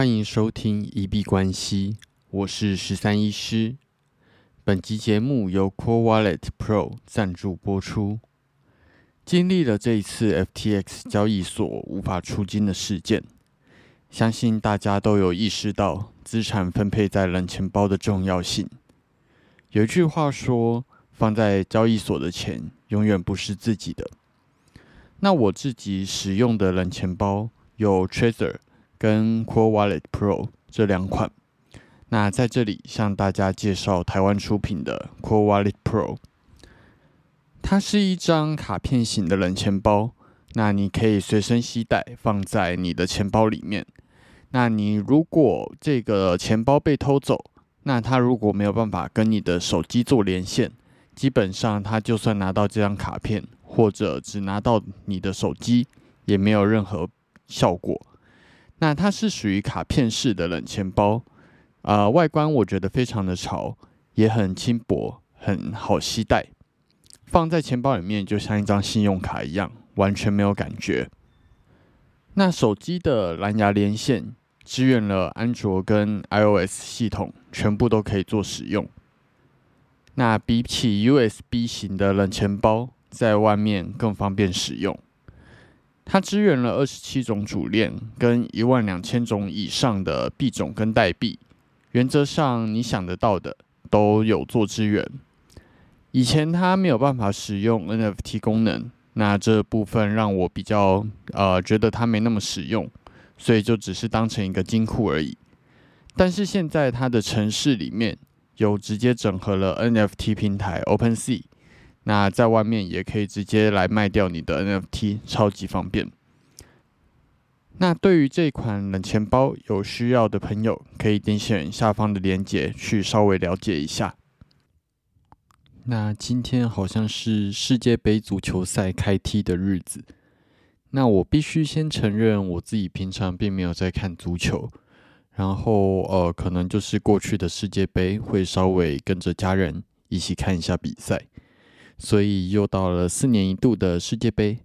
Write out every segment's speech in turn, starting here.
欢迎收听一币关系，我是十三医师。本集节目由 Core Wallet Pro 赞助播出。经历了这一次 FTX 交易所无法出金的事件，相信大家都有意识到资产分配在冷钱包的重要性。有一句话说：“放在交易所的钱永远不是自己的。”那我自己使用的冷钱包有 Trezor 跟 Core Wallet Pro 这两款。那在这里向大家介绍台湾出品的 Core Wallet Pro。它是一张卡片型的冷钱包，那你可以随身携带，放在你的钱包里面。那你如果这个钱包被偷走，那它如果没有办法跟你的手机做连线，基本上它就算拿到这张卡片，或者只拿到你的手机，也没有任何效果。那它是属于卡片式的冷钱包。啊，外观我觉得非常的潮，也很轻薄，很好携带，放在钱包里面就像一张信用卡一样，完全没有感觉。那手机的蓝牙连线支援了安卓跟 iOS 系统，全部都可以做使用。那比起 USB 型的冷钱包，在外面更方便使用。它支援了二十七种主链跟一万两千种以上的币种跟代币。原则上，你想得到的都有做支援。以前它没有办法使用 NFT 功能，那这部分让我比较呃觉得它没那么实用，所以就只是当成一个金库而已。但是现在它的城市里面有直接整合了 NFT 平台 OpenSea，那在外面也可以直接来卖掉你的 NFT，超级方便。那对于这款冷钱包有需要的朋友，可以点选下方的链接去稍微了解一下。那今天好像是世界杯足球赛开踢的日子，那我必须先承认我自己平常并没有在看足球，然后呃，可能就是过去的世界杯会稍微跟着家人一起看一下比赛，所以又到了四年一度的世界杯。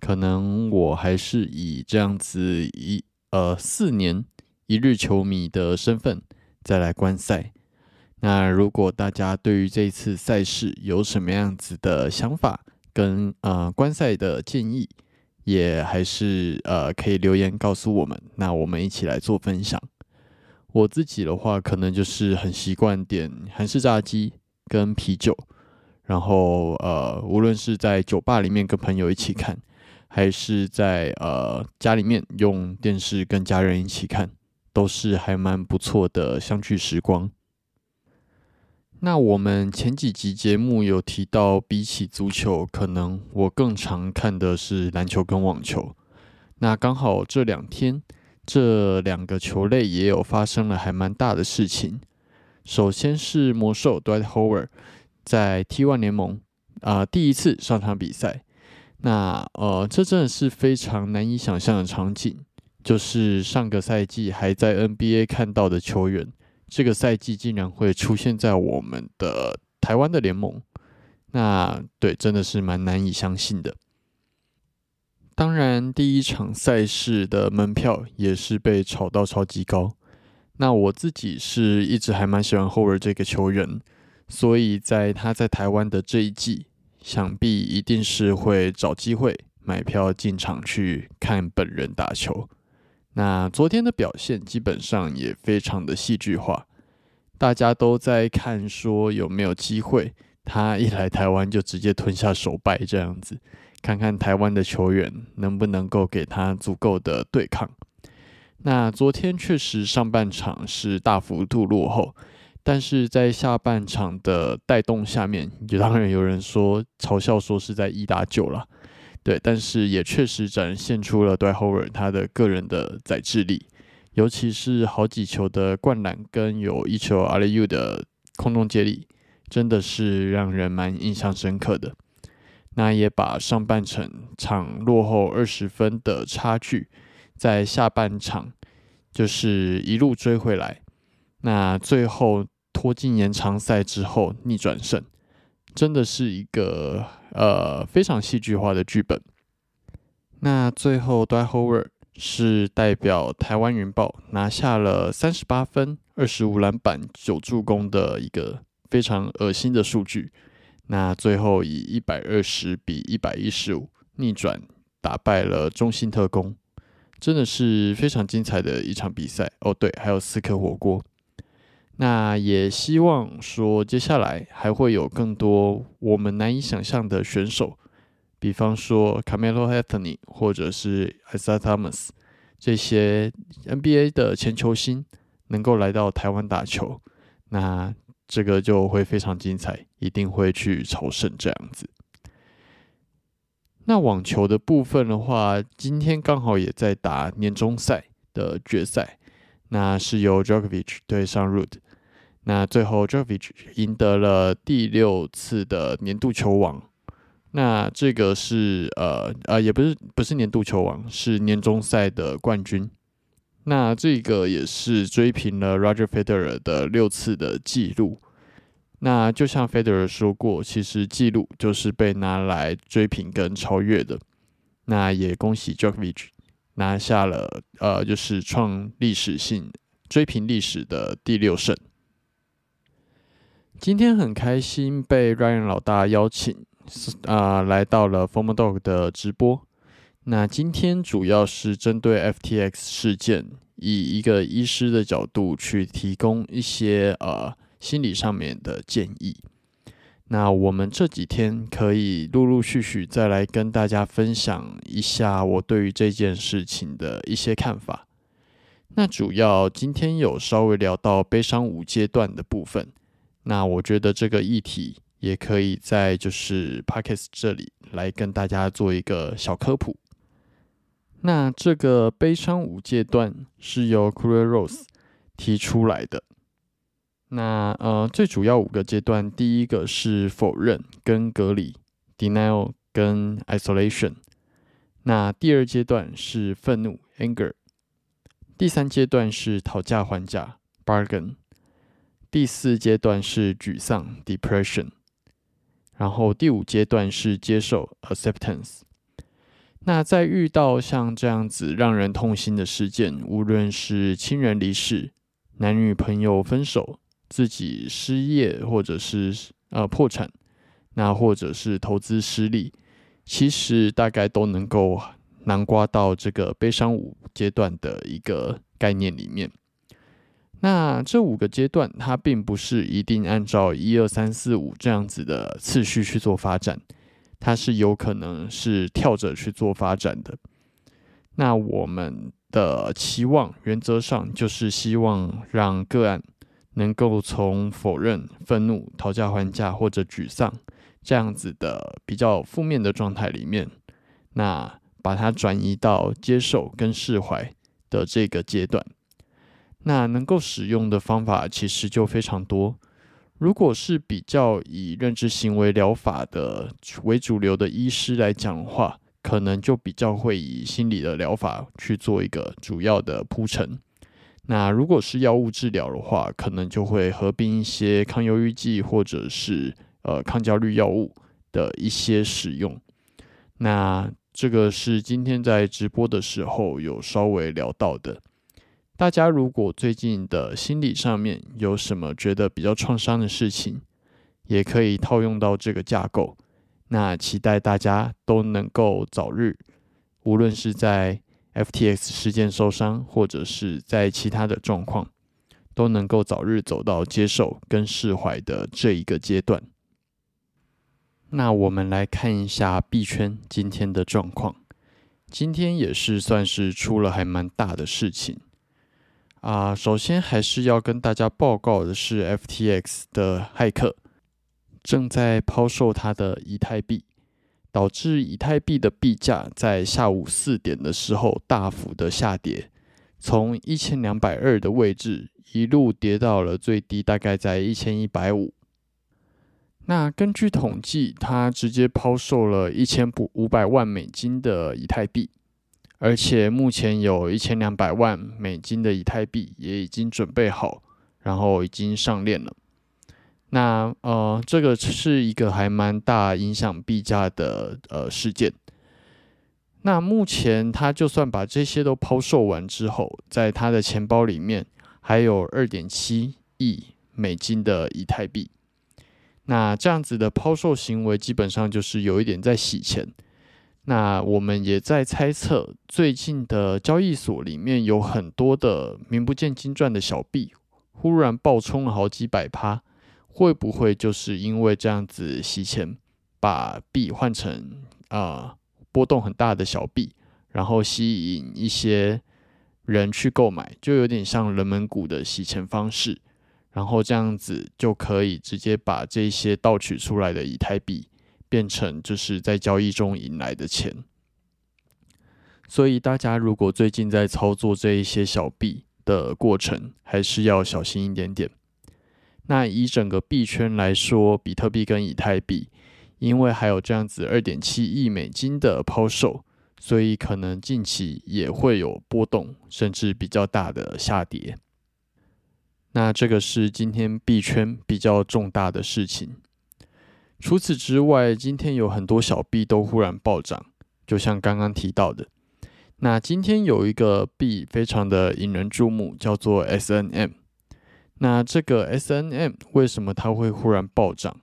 可能我还是以这样子一呃四年一日球迷的身份再来观赛。那如果大家对于这次赛事有什么样子的想法跟呃观赛的建议，也还是呃可以留言告诉我们。那我们一起来做分享。我自己的话，可能就是很习惯点韩式炸鸡跟啤酒，然后呃无论是在酒吧里面跟朋友一起看。还是在呃家里面用电视跟家人一起看，都是还蛮不错的相聚时光。那我们前几集节目有提到，比起足球，可能我更常看的是篮球跟网球。那刚好这两天这两个球类也有发生了还蛮大的事情。首先是魔兽 Dwight Howard 在 T1 联盟啊第一次上场比赛。那呃，这真的是非常难以想象的场景，就是上个赛季还在 NBA 看到的球员，这个赛季竟然会出现在我们的台湾的联盟。那对，真的是蛮难以相信的。当然，第一场赛事的门票也是被炒到超级高。那我自己是一直还蛮喜欢后尔这个球员，所以在他在台湾的这一季。想必一定是会找机会买票进场去看本人打球。那昨天的表现基本上也非常的戏剧化，大家都在看说有没有机会，他一来台湾就直接吞下首败这样子，看看台湾的球员能不能够给他足够的对抗。那昨天确实上半场是大幅度落后。但是在下半场的带动下面，也当然有人说嘲笑说是在一打九了，对，但是也确实展现出了对 Howard 他的个人的载智力，尤其是好几球的灌篮跟有一球 a l u 的空中接力，真的是让人蛮印象深刻的。那也把上半场场落后二十分的差距，在下半场就是一路追回来。那最后拖进延长赛之后逆转胜，真的是一个呃非常戏剧化的剧本。那最后 d w i Howard 是代表台湾云豹拿下了三十八分、二十五篮板、九助攻的一个非常恶心的数据。那最后以一百二十比一百一十五逆转打败了中信特工，真的是非常精彩的一场比赛哦。对，还有四颗火锅。那也希望说，接下来还会有更多我们难以想象的选手，比方说 Camelo henry 或者是 isaacamas 这些 NBA 的前球星，能够来到台湾打球，那这个就会非常精彩，一定会去朝圣这样子。那网球的部分的话，今天刚好也在打年终赛的决赛，那是由 Djokovic 对上 r u d 那最后 j o v i c 赢得了第六次的年度球王。那这个是呃呃，也不是不是年度球王，是年终赛的冠军。那这个也是追平了 Roger Federer 的六次的记录。那就像 Federer 说过，其实记录就是被拿来追平跟超越的。那也恭喜 j o v i c 拿下了呃，就是创历史性追平历史的第六胜。今天很开心被 Ryan 老大邀请，啊，来到了 Form Dog 的直播。那今天主要是针对 FTX 事件，以一个医师的角度去提供一些呃心理上面的建议。那我们这几天可以陆陆续续再来跟大家分享一下我对于这件事情的一些看法。那主要今天有稍微聊到悲伤五阶段的部分。那我觉得这个议题也可以在就是 Pockets 这里来跟大家做一个小科普。那这个悲伤五阶段是由 c u r e Rose 提出来的。那呃，最主要五个阶段，第一个是否认跟隔离 （denial） 跟 isolation。那第二阶段是愤怒 （anger）。第三阶段是讨价还价 （bargain）。第四阶段是沮丧 （depression），然后第五阶段是接受 （acceptance）。那在遇到像这样子让人痛心的事件，无论是亲人离世、男女朋友分手、自己失业或者是呃破产，那或者是投资失利，其实大概都能够南瓜到这个悲伤五阶段的一个概念里面。那这五个阶段，它并不是一定按照一二三四五这样子的次序去做发展，它是有可能是跳着去做发展的。那我们的期望原则上就是希望让个案能够从否认、愤怒、讨价还价或者沮丧这样子的比较负面的状态里面，那把它转移到接受跟释怀的这个阶段。那能够使用的方法其实就非常多。如果是比较以认知行为疗法的为主流的医师来讲的话，可能就比较会以心理的疗法去做一个主要的铺陈。那如果是药物治疗的话，可能就会合并一些抗忧郁剂或者是呃抗焦虑药物的一些使用。那这个是今天在直播的时候有稍微聊到的。大家如果最近的心理上面有什么觉得比较创伤的事情，也可以套用到这个架构。那期待大家都能够早日，无论是在 FTX 事件受伤，或者是在其他的状况，都能够早日走到接受跟释怀的这一个阶段。那我们来看一下币圈今天的状况，今天也是算是出了还蛮大的事情。啊，首先还是要跟大家报告的是，FTX 的骇客正在抛售他的以太币，导致以太币的币价在下午四点的时候大幅的下跌，从一千两百二的位置一路跌到了最低，大概在一千一百五。那根据统计，他直接抛售了一千五五百万美金的以太币。而且目前有一千两百万美金的以太币也已经准备好，然后已经上链了。那呃，这个是一个还蛮大影响币价的呃事件。那目前他就算把这些都抛售完之后，在他的钱包里面还有二点七亿美金的以太币。那这样子的抛售行为，基本上就是有一点在洗钱。那我们也在猜测，最近的交易所里面有很多的名不见经传的小币，忽然爆冲了好几百趴，会不会就是因为这样子洗钱，把币换成啊波动很大的小币，然后吸引一些人去购买，就有点像人门股的洗钱方式，然后这样子就可以直接把这些盗取出来的以太币。变成就是在交易中赢来的钱，所以大家如果最近在操作这一些小币的过程，还是要小心一点点。那以整个币圈来说，比特币跟以太币，因为还有这样子二点七亿美金的抛售，所以可能近期也会有波动，甚至比较大的下跌。那这个是今天币圈比较重大的事情。除此之外，今天有很多小币都忽然暴涨，就像刚刚提到的。那今天有一个币非常的引人注目，叫做 S N M。那这个 S N M 为什么它会忽然暴涨？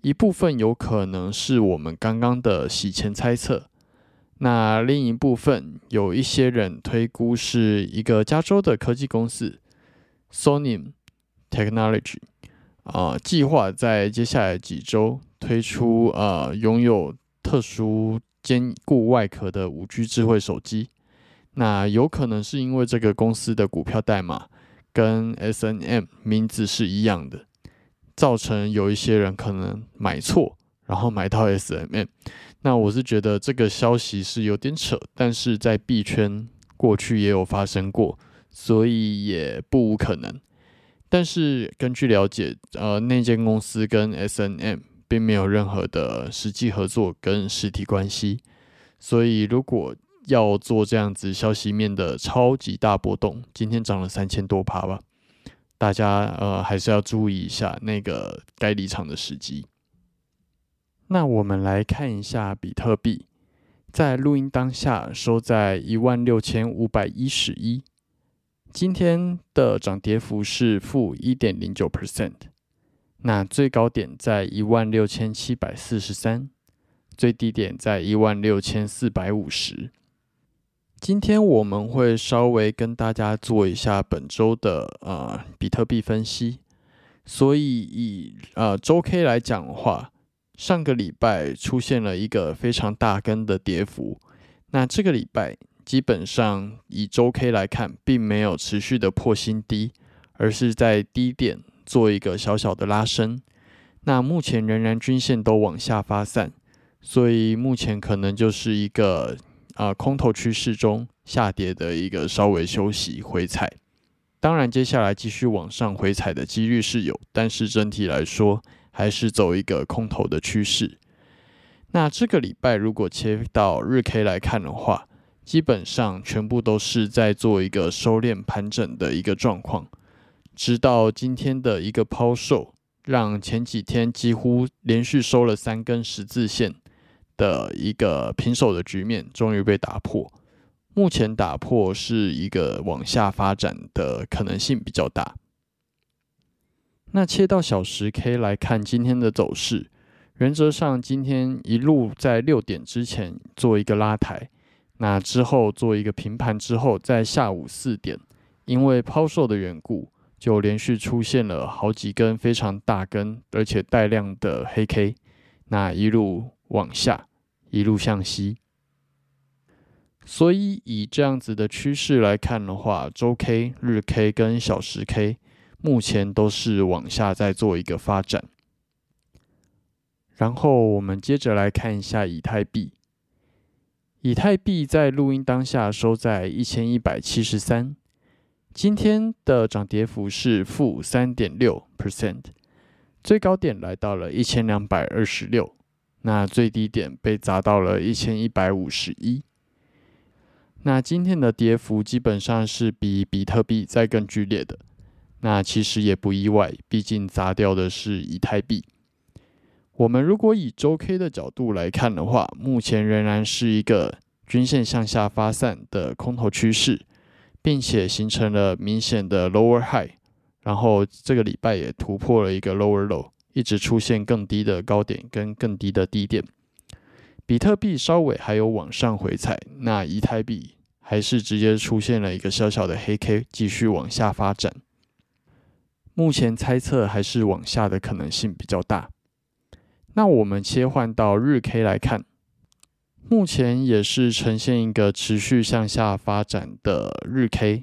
一部分有可能是我们刚刚的洗钱猜测，那另一部分有一些人推估是一个加州的科技公司 Sony Technology 啊，计划在接下来几周。推出呃拥有特殊坚固外壳的五 G 智慧手机，那有可能是因为这个公司的股票代码跟 S N M 名字是一样的，造成有一些人可能买错，然后买到 S M M。那我是觉得这个消息是有点扯，但是在币圈过去也有发生过，所以也不无可能。但是根据了解，呃，那间公司跟 S N M。并没有任何的实际合作跟实体关系，所以如果要做这样子消息面的超级大波动，今天涨了三千多趴吧，大家呃还是要注意一下那个该离场的时机。那我们来看一下比特币，在录音当下收在一万六千五百一十一，今天的涨跌幅是负一点零九 percent。那最高点在一万六千七百四十三，最低点在一万六千四百五十。今天我们会稍微跟大家做一下本周的呃比特币分析。所以以呃周 K 来讲的话，上个礼拜出现了一个非常大根的跌幅，那这个礼拜基本上以周 K 来看，并没有持续的破新低，而是在低点。做一个小小的拉升，那目前仍然均线都往下发散，所以目前可能就是一个啊空头趋势中下跌的一个稍微休息回踩。当然，接下来继续往上回踩的几率是有，但是整体来说还是走一个空头的趋势。那这个礼拜如果切到日 K 来看的话，基本上全部都是在做一个收敛盘整的一个状况。直到今天的一个抛售，让前几天几乎连续收了三根十字线的一个平手的局面，终于被打破。目前打破是一个往下发展的可能性比较大。那切到小时 K 来看今天的走势，原则上今天一路在六点之前做一个拉抬，那之后做一个平盘之后，在下午四点因为抛售的缘故。就连续出现了好几根非常大根，而且带量的黑 K，那一路往下，一路向西。所以以这样子的趋势来看的话，周 K、日 K 跟小时 K 目前都是往下在做一个发展。然后我们接着来看一下以太币，以太币在录音当下收在一千一百七十三。今天的涨跌幅是负三点六 percent，最高点来到了一千两百二十六，那最低点被砸到了一千一百五十一。那今天的跌幅基本上是比比特币再更剧烈的，那其实也不意外，毕竟砸掉的是以太币。我们如果以周 K 的角度来看的话，目前仍然是一个均线向下发散的空头趋势，并且形成了明显的 lower high，然后这个礼拜也突破了一个 lower low，一直出现更低的高点跟更低的低点。比特币稍微还有往上回踩，那以太币还是直接出现了一个小小的黑 K，继续往下发展。目前猜测还是往下的可能性比较大。那我们切换到日 K 来看，目前也是呈现一个持续向下发展的日 K。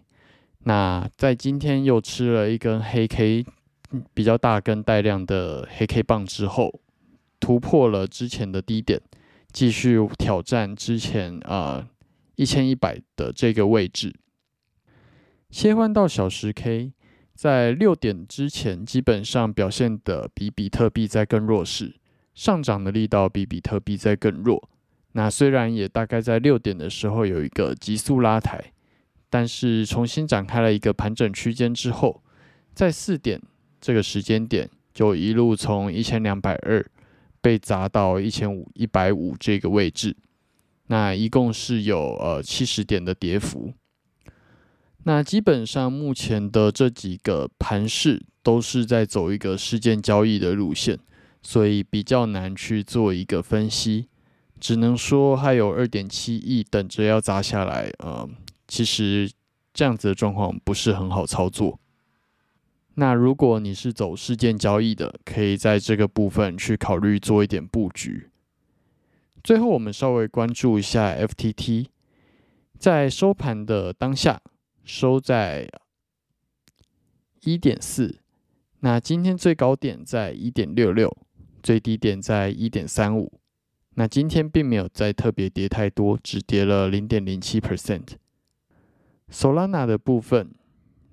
那在今天又吃了一根黑 K，比较大根带量的黑 K 棒之后，突破了之前的低点，继续挑战之前啊一千一百的这个位置。切换到小时 K。在六点之前，基本上表现的比比特币在更弱势，上涨的力道比比特币在更弱。那虽然也大概在六点的时候有一个急速拉抬，但是重新展开了一个盘整区间之后，在四点这个时间点就一路从一千两百二被砸到一千五一百五这个位置，那一共是有呃七十点的跌幅。那基本上目前的这几个盘势都是在走一个事件交易的路线，所以比较难去做一个分析，只能说还有二点七亿等着要砸下来。呃，其实这样子的状况不是很好操作。那如果你是走事件交易的，可以在这个部分去考虑做一点布局。最后，我们稍微关注一下 FTT，在收盘的当下。收在一点四，那今天最高点在一点六六，最低点在一点三五。那今天并没有再特别跌太多，只跌了零点零七 percent。Solana 的部分，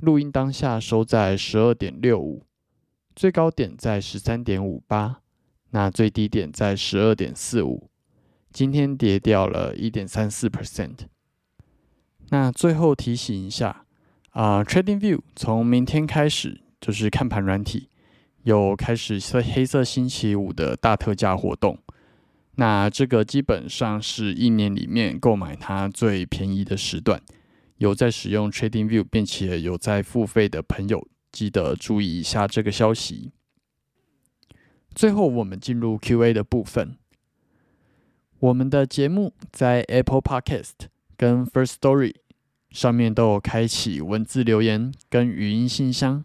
录音当下收在十二点六五，最高点在十三点五八，那最低点在十二点四五，今天跌掉了一点三四 percent。那最后提醒一下啊，TradingView 从明天开始就是看盘软体有开始色黑色星期五的大特价活动。那这个基本上是一年里面购买它最便宜的时段。有在使用 TradingView 并且有在付费的朋友，记得注意一下这个消息。最后，我们进入 Q&A 的部分。我们的节目在 Apple Podcast。跟 First Story 上面都有开启文字留言跟语音信箱，